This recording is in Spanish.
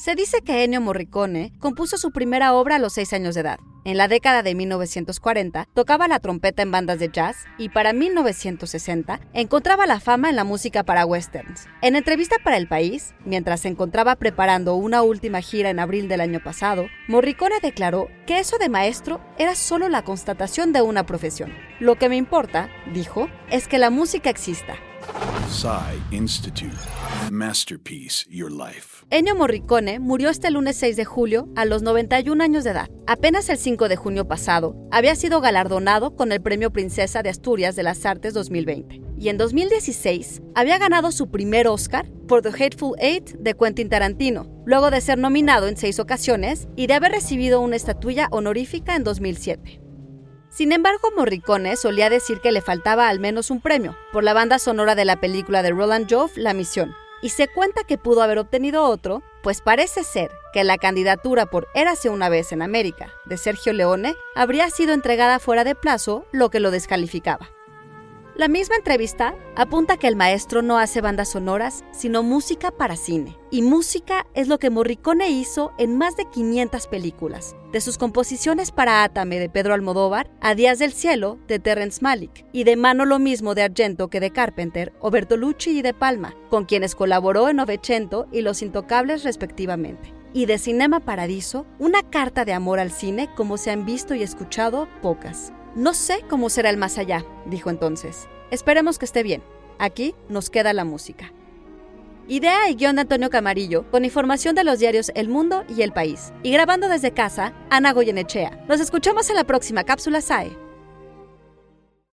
Se dice que Ennio Morricone compuso su primera obra a los 6 años de edad. En la década de 1940 tocaba la trompeta en bandas de jazz y para 1960 encontraba la fama en la música para westerns. En entrevista para El País, mientras se encontraba preparando una última gira en abril del año pasado, Morricone declaró que eso de maestro era solo la constatación de una profesión. Lo que me importa, dijo, es que la música exista, Institute. Masterpiece Your Life. Ennio Morricone murió este lunes 6 de julio a los 91 años de edad. Apenas el 5 de junio pasado había sido galardonado con el Premio Princesa de Asturias de las Artes 2020 y en 2016 había ganado su primer Oscar por The Hateful Eight de Quentin Tarantino, luego de ser nominado en seis ocasiones y de haber recibido una estatuilla honorífica en 2007. Sin embargo, Morricone solía decir que le faltaba al menos un premio por la banda sonora de la película de Roland Joff, La Misión, y se cuenta que pudo haber obtenido otro, pues parece ser que la candidatura por Érase una vez en América de Sergio Leone habría sido entregada fuera de plazo, lo que lo descalificaba. La misma entrevista apunta que el maestro no hace bandas sonoras, sino música para cine. Y música es lo que Morricone hizo en más de 500 películas, de sus composiciones para Átame de Pedro Almodóvar a Días del Cielo de Terrence Malick, y de mano lo mismo de Argento que de Carpenter o Bertolucci y de Palma, con quienes colaboró en Novecento y Los Intocables respectivamente y de Cinema Paradiso, una carta de amor al cine como se han visto y escuchado pocas. No sé cómo será el más allá, dijo entonces. Esperemos que esté bien. Aquí nos queda la música. Idea y guion de Antonio Camarillo, con información de los diarios El Mundo y El País. Y grabando desde casa, Ana Goyenechea. Nos escuchamos en la próxima cápsula SAE.